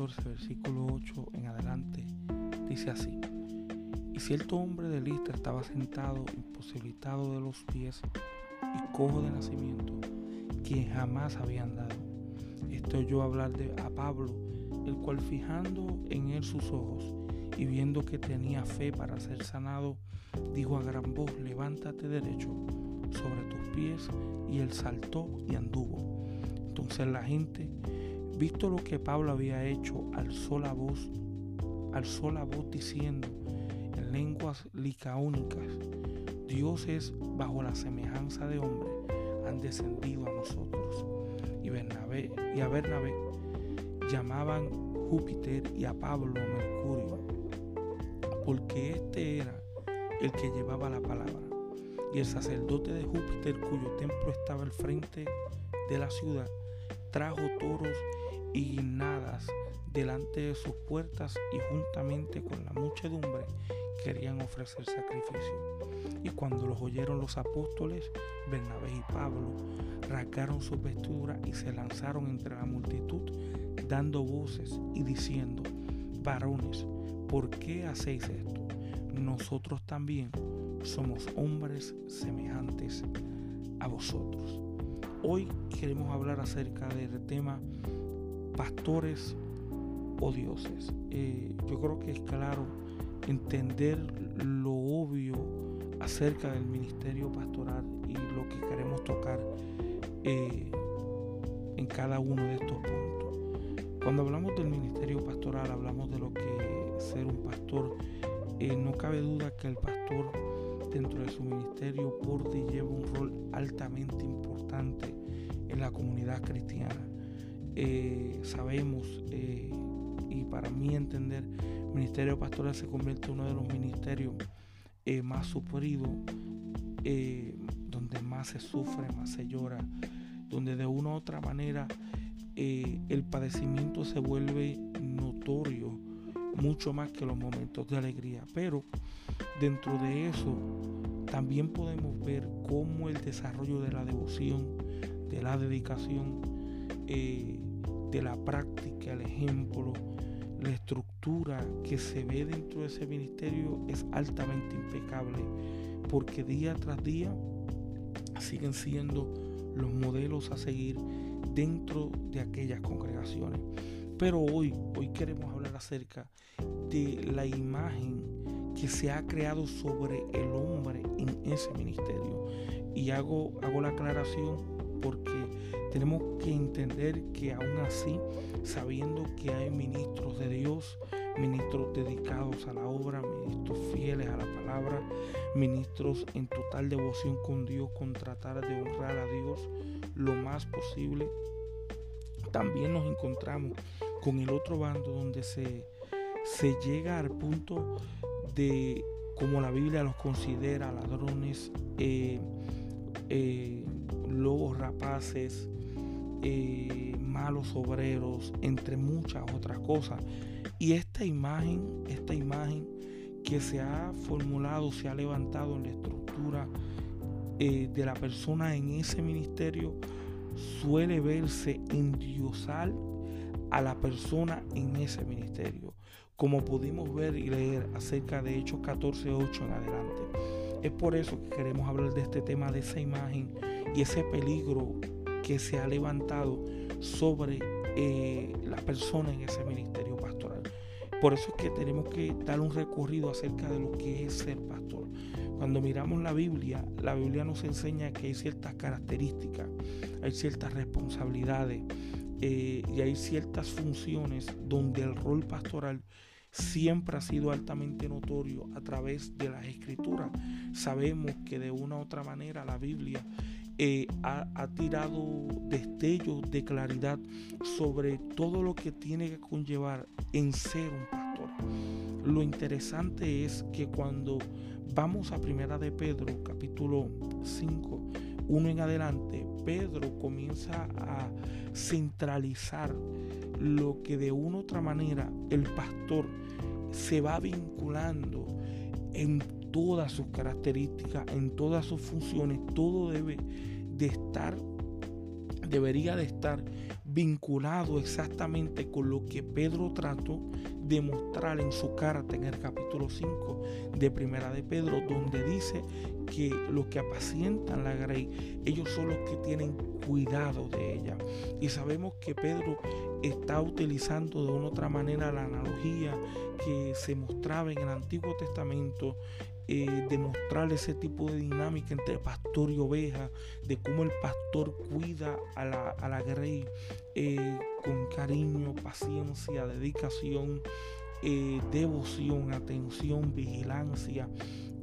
14, versículo 8 en adelante, dice así. Y cierto hombre de Listra estaba sentado, imposibilitado de los pies y cojo de nacimiento, quien jamás había andado. Esto oyó hablar de, a Pablo, el cual fijando en él sus ojos y viendo que tenía fe para ser sanado, dijo a gran voz, levántate derecho sobre tus pies, y él saltó y anduvo. Entonces la gente, visto lo que Pablo había hecho, alzó la voz, alzó la voz diciendo en lenguas licaónicas, dioses bajo la semejanza de hombre han descendido a nosotros. Y, Bernabé, y a Bernabé llamaban Júpiter y a Pablo Mercurio, porque este era el que llevaba la palabra. Y el sacerdote de Júpiter, cuyo templo estaba al frente de la ciudad, trajo toros y guinadas delante de sus puertas y juntamente con la muchedumbre querían ofrecer sacrificio. Y cuando los oyeron los apóstoles, Bernabé y Pablo, rasgaron sus vestiduras y se lanzaron entre la multitud, dando voces y diciendo, varones, ¿por qué hacéis esto? Nosotros también somos hombres semejantes a vosotros. Hoy queremos hablar acerca del tema pastores o dioses. Eh, yo creo que es claro entender lo obvio acerca del ministerio pastoral y lo que queremos tocar eh, en cada uno de estos puntos. Cuando hablamos del ministerio pastoral, hablamos de lo que ser un pastor. Eh, no cabe duda que el pastor dentro de su ministerio porte lleva un rol altamente importante en la comunidad cristiana. Eh, sabemos, y para mí entender, el ministerio pastoral se convierte en uno de los ministerios eh, más sufridos, eh, donde más se sufre, más se llora, donde de una u otra manera eh, el padecimiento se vuelve notorio, mucho más que los momentos de alegría. Pero dentro de eso también podemos ver cómo el desarrollo de la devoción, de la dedicación, de la práctica, el ejemplo, la estructura que se ve dentro de ese ministerio es altamente impecable porque día tras día siguen siendo los modelos a seguir dentro de aquellas congregaciones. Pero hoy, hoy queremos hablar acerca de la imagen que se ha creado sobre el hombre en ese ministerio. Y hago, hago la aclaración porque tenemos que entender que aún así, sabiendo que hay ministros de Dios, ministros dedicados a la obra, ministros fieles a la palabra, ministros en total devoción con Dios, con tratar de honrar a Dios lo más posible, también nos encontramos con el otro bando donde se, se llega al punto de, como la Biblia los considera, ladrones, eh, eh, lobos rapaces, eh, malos obreros, entre muchas otras cosas. Y esta imagen, esta imagen que se ha formulado, se ha levantado en la estructura eh, de la persona en ese ministerio, suele verse endiosar a la persona en ese ministerio. Como pudimos ver y leer acerca de Hechos 14.8 en adelante. Es por eso que queremos hablar de este tema, de esa imagen y ese peligro que se ha levantado sobre eh, la persona en ese ministerio pastoral. Por eso es que tenemos que dar un recorrido acerca de lo que es ser pastor. Cuando miramos la Biblia, la Biblia nos enseña que hay ciertas características, hay ciertas responsabilidades eh, y hay ciertas funciones donde el rol pastoral siempre ha sido altamente notorio a través de las escrituras. Sabemos que de una u otra manera la Biblia eh, ha, tirado destellos de claridad sobre todo lo que tiene que conllevar en ser un pastor. Lo interesante es que cuando vamos a Primera de Pedro, capítulo 5, uno en adelante, Pedro comienza a centralizar lo que de una u otra manera el pastor se va vinculando en todas sus características, en todas sus funciones, todo debe de estar debería de estar vinculado exactamente con lo que Pedro trató de mostrar en su carta en el capítulo 5 de Primera de Pedro, donde dice que los que apacientan la grey, ellos son los que tienen cuidado de ella. Y sabemos que Pedro está utilizando de una otra manera la analogía que se mostraba en el Antiguo Testamento eh, demostrar ese tipo de dinámica entre pastor y oveja, de cómo el pastor cuida a la, a la grey eh, con cariño, paciencia, dedicación, eh, devoción, atención, vigilancia.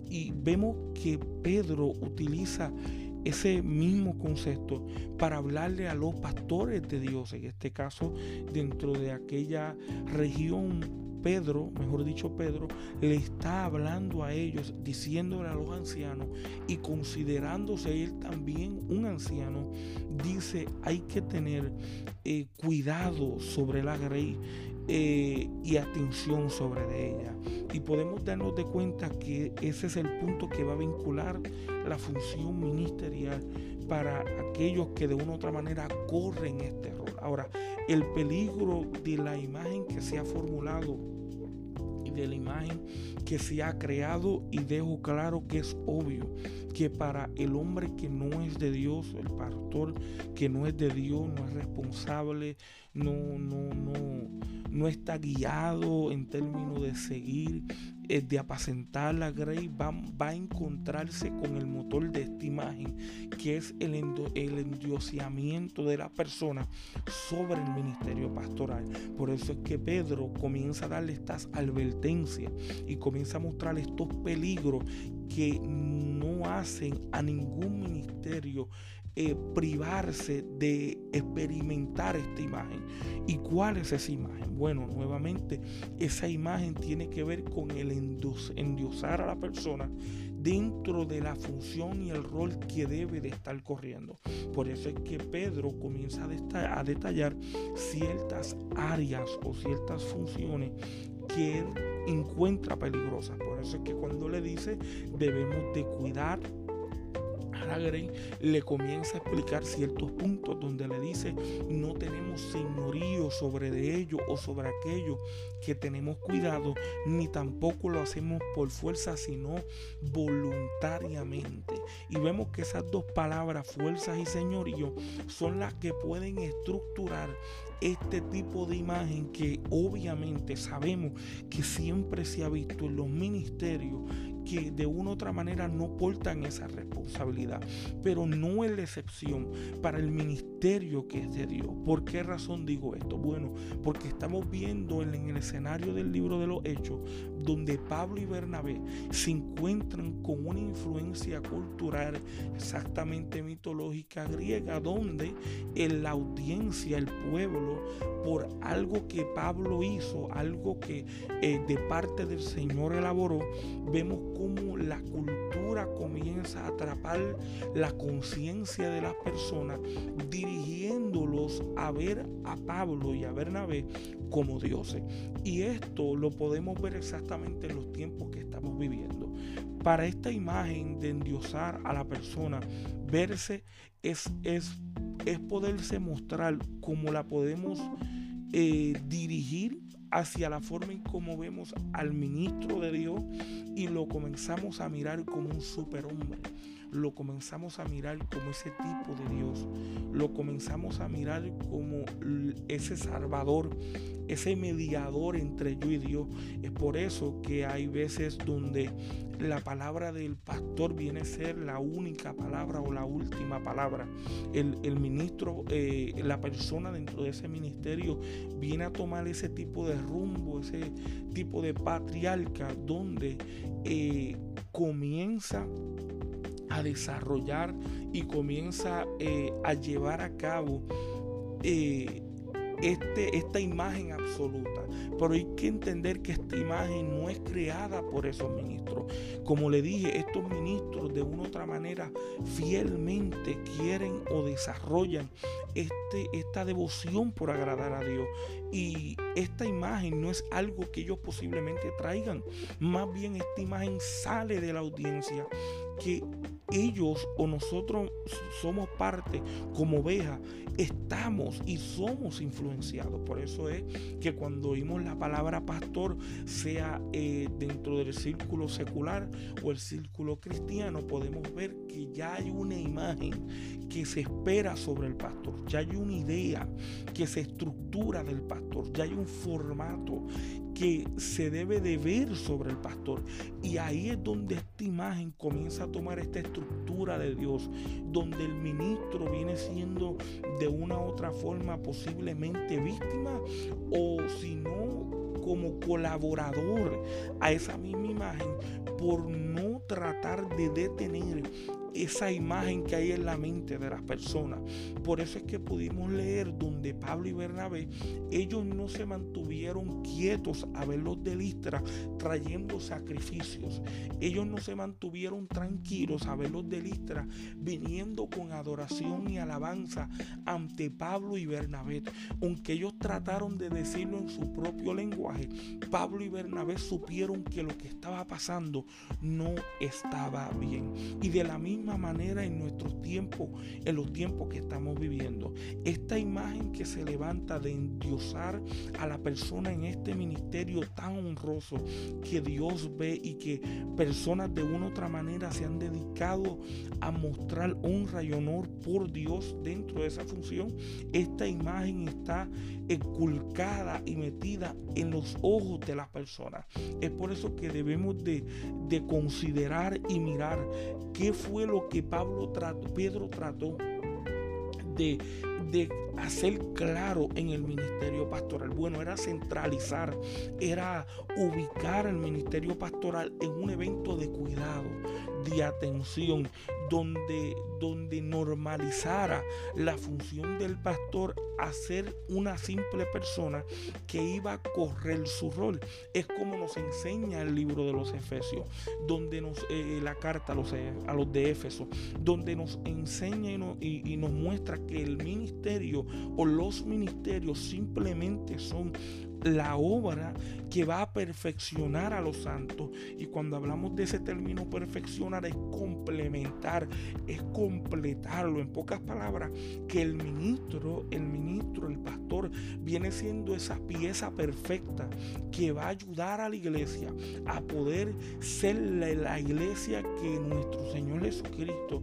Y vemos que Pedro utiliza ese mismo concepto para hablarle a los pastores de Dios, en este caso dentro de aquella región Pedro, mejor dicho Pedro, le está hablando a ellos, diciéndole a los ancianos y considerándose él también un anciano, dice hay que tener eh, cuidado sobre la grey eh, y atención sobre ella. Y podemos darnos de cuenta que ese es el punto que va a vincular la función ministerial para aquellos que de una u otra manera corren este rol. Ahora, el peligro de la imagen que se ha formulado y de la imagen que se ha creado y dejo claro que es obvio que para el hombre que no es de Dios, el pastor que no es de Dios, no es responsable, no, no, no, no está guiado en términos de seguir de apacentar la grey va, va, a encontrarse con el motor de esta imagen, que es el, el endioseamiento de la persona sobre el ministerio pastoral. Por eso es que Pedro comienza a darle estas advertencias y comienza a mostrarle estos peligros que no hacen a ningún ministerio eh, privarse de experimentar esta imagen. ¿Y cuál es esa imagen? Bueno, nuevamente, esa imagen tiene que ver con el endiosar a la persona dentro de la función y el rol que debe de estar corriendo. Por eso es que Pedro comienza a, detallar ciertas áreas o ciertas funciones que él encuentra peligrosas. Por eso es que cuando le dice debemos de cuidar le comienza a explicar ciertos puntos donde le dice no tenemos señorío sobre de ello o sobre aquello que tenemos cuidado, ni tampoco lo hacemos por fuerza, sino voluntariamente. Y vemos que esas dos palabras, fuerzas y señorío, son las que pueden estructurar este tipo de imagen que obviamente sabemos que siempre se ha visto en los ministerios que de una u otra manera no portan esa responsabilidad. Pero no es la excepción para el ministerio que es de Dios. ¿Por qué razón digo esto? Bueno, porque estamos viendo en, el escenario del libro de los Hechos, donde Pablo y Bernabé se encuentran con una influencia cultural exactamente mitológica griega, donde en la audiencia, el pueblo, por algo que Pablo hizo, algo que eh, de parte del Señor elaboró, vemos cómo la cultura comienza a atrapar la conciencia de las personas, dirigiéndolos a ver a Pablo y a Bernabé como dioses. Y esto lo podemos ver exactamente en los tiempos que estamos viviendo. Para esta imagen de endiosar a la persona, verse es, es, es poderse mostrar como la podemos eh, dirigir hacia la forma en cómo vemos al ministro de Dios y lo comenzamos a mirar como un superhombre. Lo comenzamos a mirar como ese tipo de Dios. Lo comenzamos a mirar como ese salvador, ese mediador entre yo y Dios. Es por eso que hay veces donde la palabra del pastor viene a ser la única palabra o la última palabra. El, ministro, eh, la persona dentro de ese ministerio viene a tomar ese tipo de rumbo, ese tipo de patriarca donde eh, comienza a desarrollar y comienza eh, a llevar a cabo este, esta imagen absoluta. Pero hay que entender que esta imagen no es creada por esos ministros. Como le dije, estos ministros de una u otra manera fielmente quieren o desarrollan este, esta devoción por agradar a Dios. Y esta imagen no es algo que ellos posiblemente traigan. Más bien esta imagen sale de la audiencia que ellos o nosotros somos parte como oveja, estamos y somos influenciados. Por eso es que cuando oímos la palabra pastor, sea eh, dentro del círculo secular o el círculo cristiano, podemos ver que ya hay una imagen que se espera sobre el pastor, ya hay una idea que se estructura del pastor, ya hay un formato que se debe de ver sobre el pastor. Y ahí es donde esta imagen comienza a tomar esta estructura de Dios, donde el ministro viene siendo de una u otra forma posiblemente víctima o si no como colaborador a esa misma imagen por no tratar de detener esa imagen que hay en la mente de las personas. Por eso es que pudimos leer donde Pablo y Bernabé, ellos no se mantuvieron quietos a verlos de Listra trayendo sacrificios. Ellos no se mantuvieron tranquilos a verlos de Listra viniendo con adoración y alabanza ante Pablo y Bernabé. Aunque ellos trataron de decirlo en su propio lenguaje, Pablo y Bernabé supieron que lo que estaba pasando no estaba bien. Y de la misma manera en nuestros tiempos, en los tiempos que estamos viviendo. Esta imagen que se levanta de endiosar a la persona en este ministerio tan honroso que Dios ve y que personas de una u otra manera se han dedicado a mostrar honra y honor por Dios dentro de esa función. Esta imagen está inculcada y metida en los ojos de las personas. Es por eso que debemos de, de considerar y mirar qué fue lo que Pablo trató, Pedro trató de, de hacer claro en el ministerio pastoral. Bueno, era centralizar, era ubicar el ministerio pastoral en un evento de cuidado, de atención, donde, donde normalizara la función del pastor a ser una simple persona que iba a correr su rol. Es como nos enseña el libro de los Efesios, donde nos, eh, la carta a los, a los de Éfeso, donde nos enseña y, y nos muestra que el ministerio o los ministerios simplemente son la obra que va a perfeccionar a los santos. Y cuando hablamos de ese término perfeccionar es complementar, es completarlo. En pocas palabras, que el ministro, el ministro, el pastor, viene siendo esa pieza perfecta que va a ayudar a la iglesia a poder ser la, iglesia que nuestro Señor Jesucristo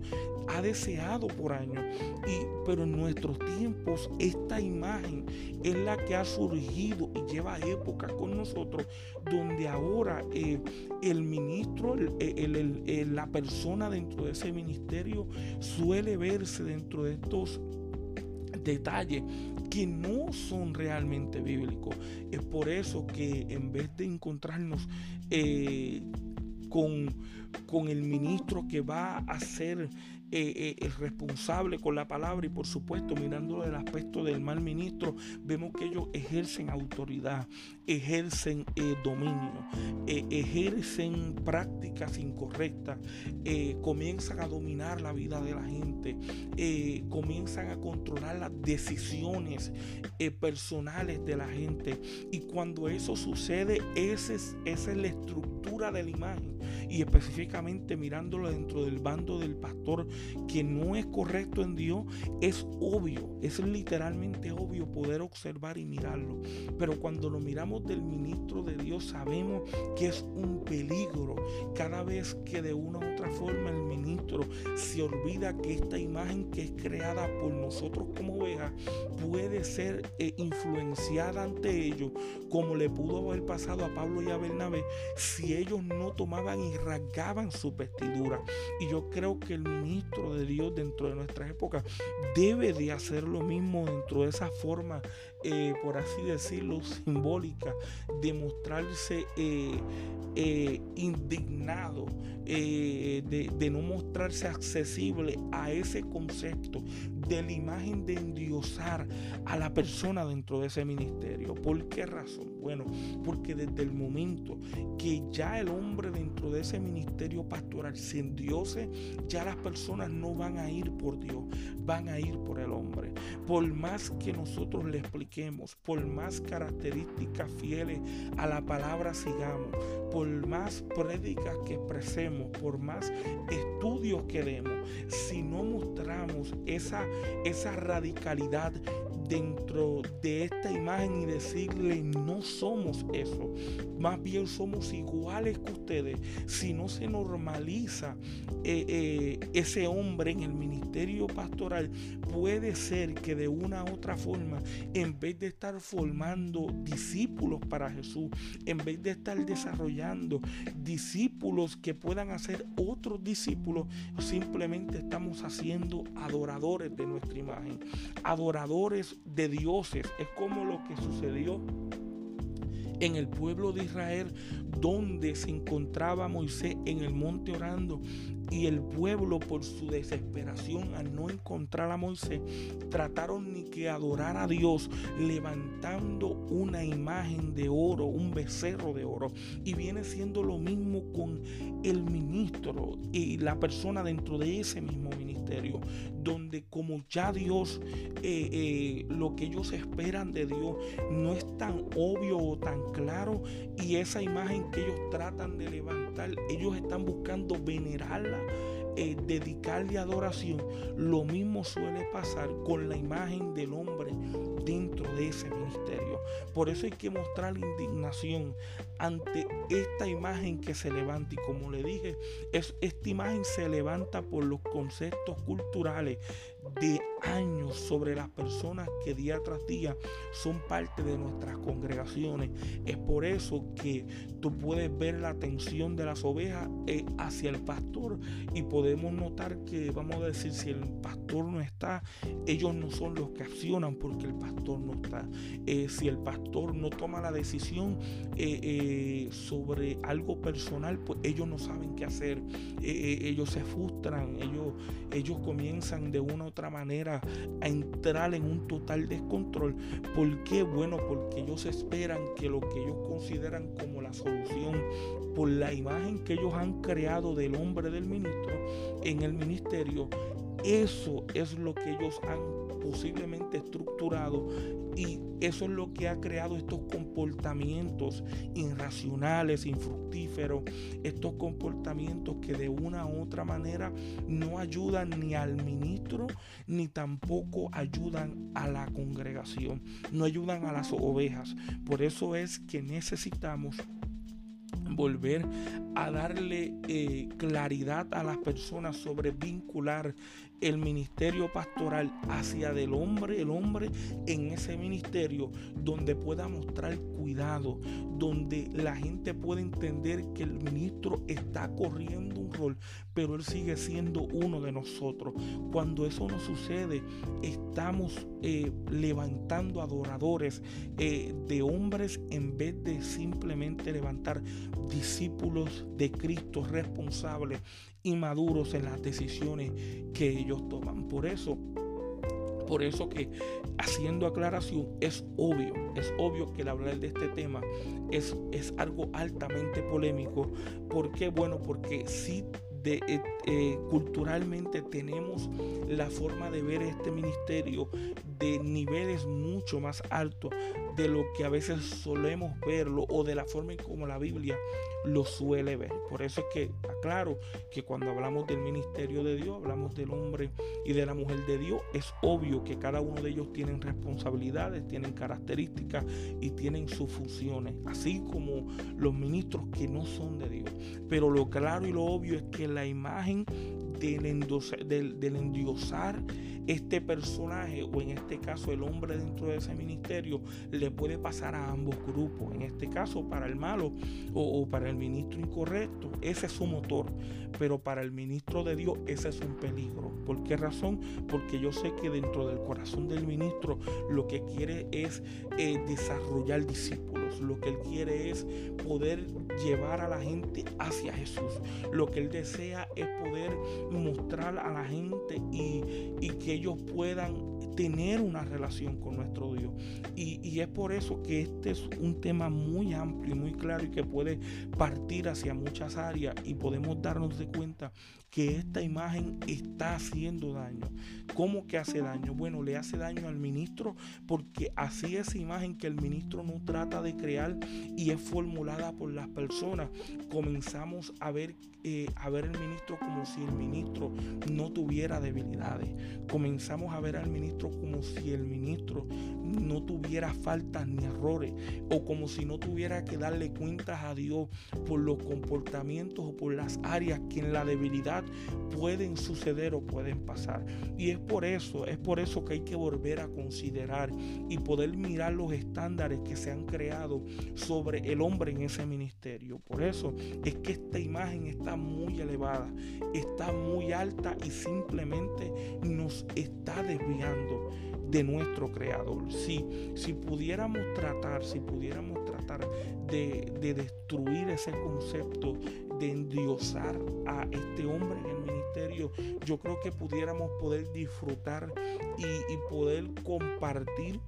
ha deseado por años. Y, pero en nuestros tiempos esta imagen es la que ha surgido lleva épocas con nosotros, donde ahora eh, el ministro, la persona dentro de ese ministerio suele verse dentro de estos detalles que no son realmente bíblicos. Es por eso que en vez de encontrarnos eh, con, con el ministro que va a ser eh, eh, responsable con la palabra y por supuesto mirándolo del aspecto del mal ministro, vemos que ellos ejercen autoridad, ejercen eh, dominio, ejercen prácticas incorrectas, comienzan a dominar la vida de la gente, comienzan a controlar las decisiones personales de la gente. Y cuando eso sucede, esa es, esa es la estructura de la imagen. Y específicamente mirándolo dentro del bando del pastor que no es correcto en Dios, es obvio, es literalmente obvio poder observar y mirarlo. Pero cuando lo miramos del ministro de Dios, sabemos que es un peligro cada vez que de una u otra forma el ministro se olvida que esta imagen que es creada por nosotros como ovejas puede ser eh, influenciada ante ellos, como le pudo haber pasado a Pablo y a Bernabé, si ellos no tomaban y rasgaban su vestidura. Y yo creo que el ministro de Dios dentro de nuestra época debe de hacer lo mismo dentro de esa forma, eh, por así decirlo, simbólica, de mostrarse eh, eh, indignado, de, de no mostrarse accesible a ese concepto de la imagen de endiosar a la persona dentro de ese ministerio. ¿Por qué razón? Bueno, porque desde el momento que ya el hombre dentro de ese ministerio pastoral se endiose, ya las personas no van a ir por Dios, van a ir por el hombre. Por más que nosotros le expliquemos, por más características fieles a la palabra sigamos, por más prédicas que expresemos, por más estudios que demos, si no mostramos esa, esa radicalidad dentro de esta imagen y decirle no somos eso, más bien somos iguales que ustedes. Si no se normaliza eh, eh, ese hombre en el ministerio pastoral, puede ser que de una u otra forma, en vez de estar formando discípulos para Jesús, en vez de estar desarrollando discípulos que puedan hacer otros discípulos, simplemente estamos haciendo adoradores de nuestra imagen, adoradores de dioses. Es como lo que sucedió en el pueblo de Israel, donde se encontraba Moisés en el monte orando y el pueblo por su desesperación al no encontrar a Moisés, trataron ni que adorar a Dios levantando una imagen de oro, un becerro de oro. Y viene siendo lo mismo con el ministro y la persona dentro de ese mismo ministerio, donde como ya Dios, eh, eh, lo que ellos esperan de Dios no es tan obvio o tan claro y esa imagen que ellos tratan de levantar, ellos están buscando venerarla eh, dedicarle adoración, lo mismo suele pasar con la imagen del hombre dentro de ese ministerio. Por eso hay que mostrar indignación ante esta imagen que se levanta. Y como le dije, es, esta imagen se levanta por los conceptos culturales de años sobre las personas que día tras día son parte de nuestras congregaciones. Es por eso que tú puedes ver la atención de las ovejas eh, hacia el pastor y podemos notar que, vamos a decir, si el pastor no está, ellos no son los que accionan porque el pastor no Eh, si el pastor no toma la decisión eh, sobre algo personal, pues ellos no saben qué hacer. ellos se frustran, ellos, ellos comienzan de una u otra manera a entrar en un total descontrol. ¿Por qué? Bueno, porque ellos esperan que lo que ellos consideran como la solución por la imagen que ellos han creado del hombre del ministro en el ministerio, eso es lo que ellos han posiblemente estructurado y eso es lo que ha creado estos comportamientos irracionales, infructíferos, estos comportamientos que de una u otra manera no ayudan ni al ministro ni tampoco ayudan a la congregación, no ayudan a las ovejas. Por eso es que necesitamos volver a darle eh, claridad a las personas sobre vincular el ministerio pastoral hacia del hombre, el hombre en ese ministerio donde pueda mostrar cuidado, donde la gente pueda entender que el ministro está corriendo un rol, pero él sigue siendo uno de nosotros. Cuando eso no sucede, estamos eh, levantando adoradores eh, de hombres en vez de simplemente levantar discípulos de Cristo responsables y maduros en las decisiones que ellos toman. Por eso, por eso que haciendo aclaración es obvio, es obvio que el hablar de este tema es, es algo altamente polémico. ¿Por qué? Bueno, porque sí de, eh, culturalmente tenemos la forma de ver este ministerio de niveles mucho más altos de lo que a veces solemos verlo o de la forma en como la Biblia lo suele ver. Por eso es que aclaro que cuando hablamos del ministerio de Dios, hablamos del hombre y de la mujer de Dios, es obvio que cada uno de ellos tienen responsabilidades, tienen características y tienen sus funciones, así como los ministros que no son de Dios. Pero lo claro y lo obvio es que la imagen del, del, endiosar este personaje o en este caso el hombre dentro de ese ministerio le puede pasar a ambos grupos. En este caso para el malo o, para el ministro incorrecto, ese es su motor. Pero para el ministro de Dios ese es un peligro. ¿Por qué razón? Porque yo sé que dentro del corazón del ministro lo que quiere es eh, desarrollar discípulos. Lo que él quiere es poder llevar a la gente hacia Jesús. Lo que él desea es poder mostrar a la gente y que ellos puedan tener una relación con nuestro Dios. Y, es por eso que este es un tema muy amplio y muy claro y que puede partir hacia muchas áreas y podemos darnos de cuenta que esta imagen está haciendo daño. ¿Cómo que hace daño? Bueno, le hace daño al ministro porque así esa imagen que el ministro no trata de crear y es formulada por las personas, comenzamos a ver, eh, a ver el ministro como si el ministro no tuviera debilidades. Comenzamos a ver al ministro como si el ministro no tuviera faltas ni errores o como si no tuviera que darle cuentas a Dios por los comportamientos o por las áreas que en la debilidad pueden suceder o pueden pasar. Y es por eso, es por eso que hay que volver a considerar y poder mirar los estándares que se han creado sobre el hombre en ese ministerio. Por eso es que esta imagen está muy elevada, está muy alta y simplemente nos está desviando de nuestro creador. Si, si pudiéramos tratar, si pudiéramos tratar de, de destruir ese concepto de endiosar a este hombre en el ministerio, yo creo que pudiéramos poder disfrutar y, y poder compartir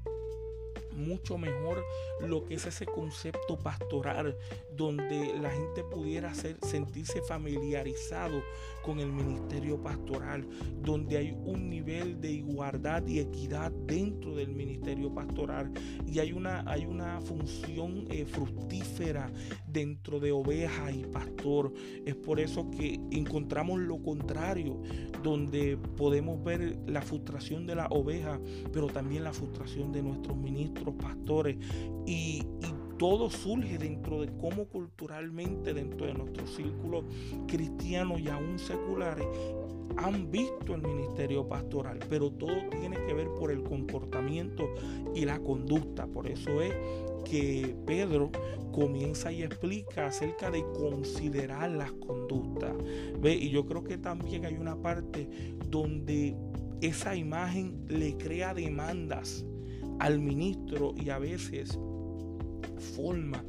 mucho mejor lo que es ese concepto pastoral, donde la gente pudiera sentirse familiarizado con el ministerio pastoral, donde hay un nivel de igualdad y equidad dentro del ministerio pastoral y hay una, hay una función eh, fructífera dentro de oveja y pastor. Es por eso que encontramos lo contrario, donde podemos ver la frustración de la oveja, pero también la frustración de nuestros ministros pastores y, todo surge dentro de cómo culturalmente, dentro de nuestro círculo cristiano y aún seculares, han visto el ministerio pastoral, pero todo tiene que ver por el comportamiento y la conducta. Por eso es que Pedro comienza y explica acerca de considerar las conductas. ¿Ve? Y yo creo que también hay una parte donde esa imagen le crea demandas al ministro y a veces forma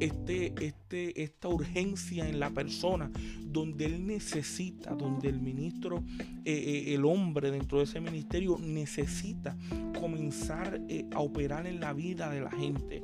este, este, esta urgencia en la persona donde él necesita, donde el ministro, eh, eh, el hombre dentro de ese ministerio necesita comenzar eh, a operar en la vida de la gente.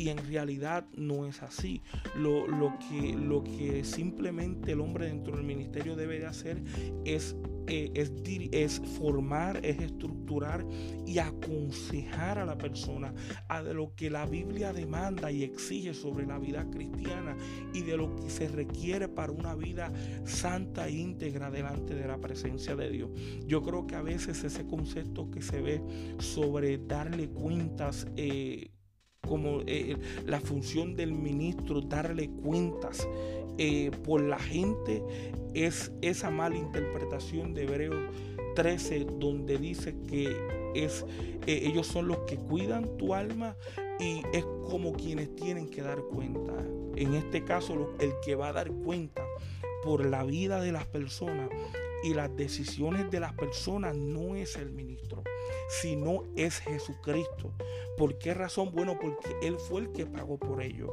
Y en realidad no es así. Lo, lo, que, lo que simplemente el hombre dentro del ministerio debe de hacer es es, es, formar, es estructurar y aconsejar a la persona a de lo que la Biblia demanda y exige sobre la vida cristiana y de lo que se requiere para una vida santa e íntegra delante de la presencia de Dios. Yo creo que a veces ese concepto que se ve sobre darle cuentas, eh, como eh, la función del ministro, darle cuentas eh, por la gente, es esa mala interpretación de Hebreos 13, donde dice que es, ellos son los que cuidan tu alma y es como quienes tienen que dar cuenta. En este caso, el que va a dar cuenta por la vida de las personas y las decisiones de las personas no es el ministro, sino es Jesucristo. ¿Por qué razón? Bueno, porque Él fue el que pagó por ello.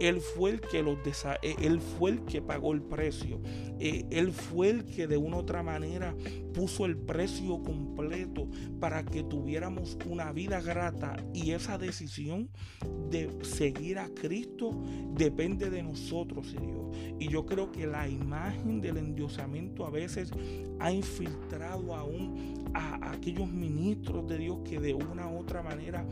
Él fue el que los eh, Él fue el que pagó el precio. Eh, él fue el que de una u otra manera puso el precio completo para que tuviéramos una vida grata. Y esa decisión de seguir a Cristo depende de nosotros, Dios. Y yo creo que la imagen del endiosamiento a veces ha infiltrado aún a, aquellos ministros de Dios que de una u otra manera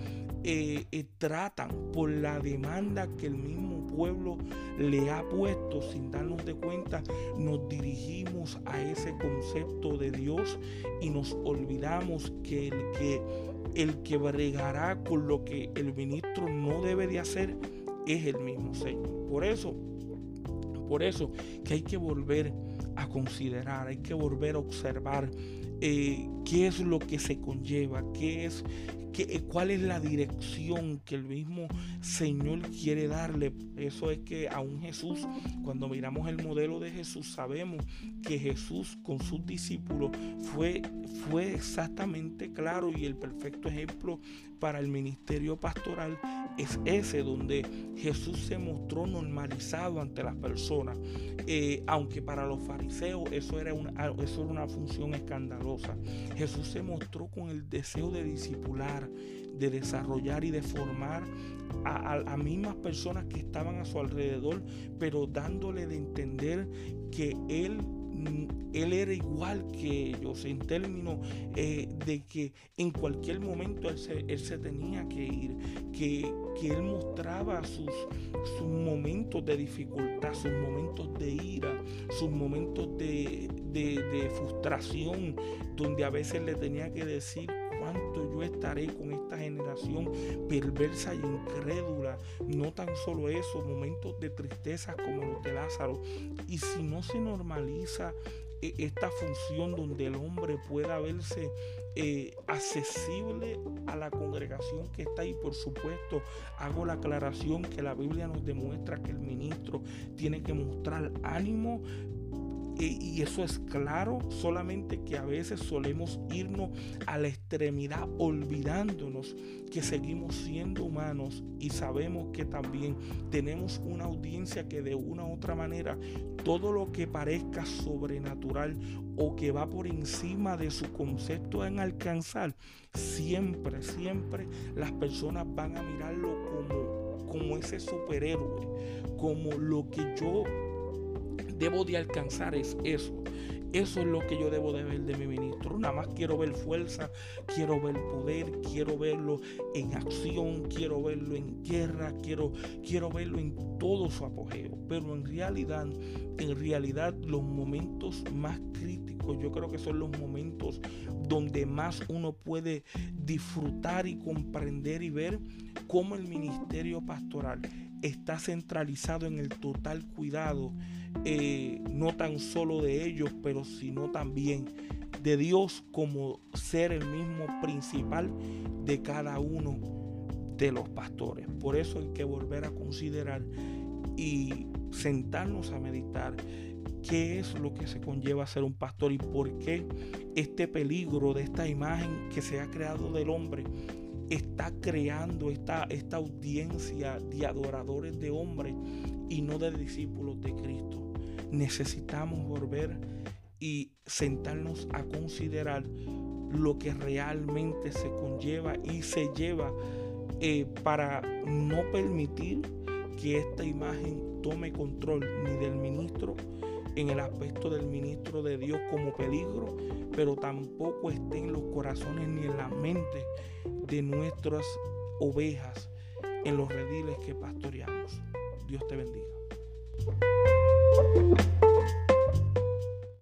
eh, eh, tratan por la demanda que el mismo pueblo le ha puesto sin darnos de cuenta, nos dirigimos a ese concepto de Dios y nos olvidamos que el que el que bregará con lo que el ministro no debe de hacer es el mismo Señor. Por eso, por eso que hay que volver a considerar, hay que volver a observar eh, qué es lo que se conlleva, qué es, qué, cuál es la dirección que el mismo Señor quiere darle. Eso es que a un Jesús, cuando miramos el modelo de Jesús, sabemos que Jesús con sus discípulos fue, fue exactamente claro y el perfecto ejemplo para el ministerio pastoral es ese donde Jesús se mostró normalizado ante las personas, eh, aunque para los fariseos eso era, una, eso era una función escandalosa. Jesús se mostró con el deseo de discipular, de desarrollar y de formar a, a, mismas personas que estaban a su alrededor, pero dándole de entender que Él él era igual que ellos en términos eh, de que en cualquier momento él se, tenía que ir, que, él mostraba sus, sus, momentos de dificultad, sus momentos de ira, sus momentos de, de frustración, donde a veces le tenía que decir cuánto yo estaré con esta generación perversa y incrédula. No tan solo eso, momentos de tristeza como los de Lázaro. Y si no se normaliza e, esta función donde el hombre pueda verse eh, accesible a la congregación que está ahí. Por supuesto, hago la aclaración que la Biblia nos demuestra que el ministro tiene que mostrar ánimo, y eso es claro, solamente que a veces solemos irnos a la extremidad olvidándonos que seguimos siendo humanos y sabemos que también tenemos una audiencia que de una u otra manera todo lo que parezca sobrenatural o que va por encima de su concepto en alcanzar, siempre, siempre las personas van a mirarlo como, como ese superhéroe, como lo que yo debo de alcanzar es eso. Eso es lo que yo debo de ver de mi ministro. Nada más quiero ver fuerza, quiero ver poder, quiero verlo en acción, quiero verlo en guerra, quiero, quiero verlo en todo su apogeo. Pero en realidad, en realidad los momentos más críticos, yo creo que son los momentos donde más uno puede disfrutar y comprender y ver cómo el ministerio pastoral está centralizado en el total cuidado, eh, no tan solo de ellos, pero sino también de Dios como ser el mismo principal de cada uno de los pastores. Por eso hay que volver a considerar y sentarnos a meditar qué es lo que se conlleva ser un pastor y por qué este peligro de esta imagen que se ha creado del hombre está creando esta, esta audiencia de adoradores de hombres y no de discípulos de Cristo. Necesitamos volver y sentarnos a considerar lo que realmente se conlleva y se lleva eh, para no permitir que esta imagen tome control ni del ministro en el aspecto del ministro de Dios como peligro, pero tampoco esté en los corazones ni en la mente de nuestras ovejas en los rediles que pastoreamos. Dios te bendiga.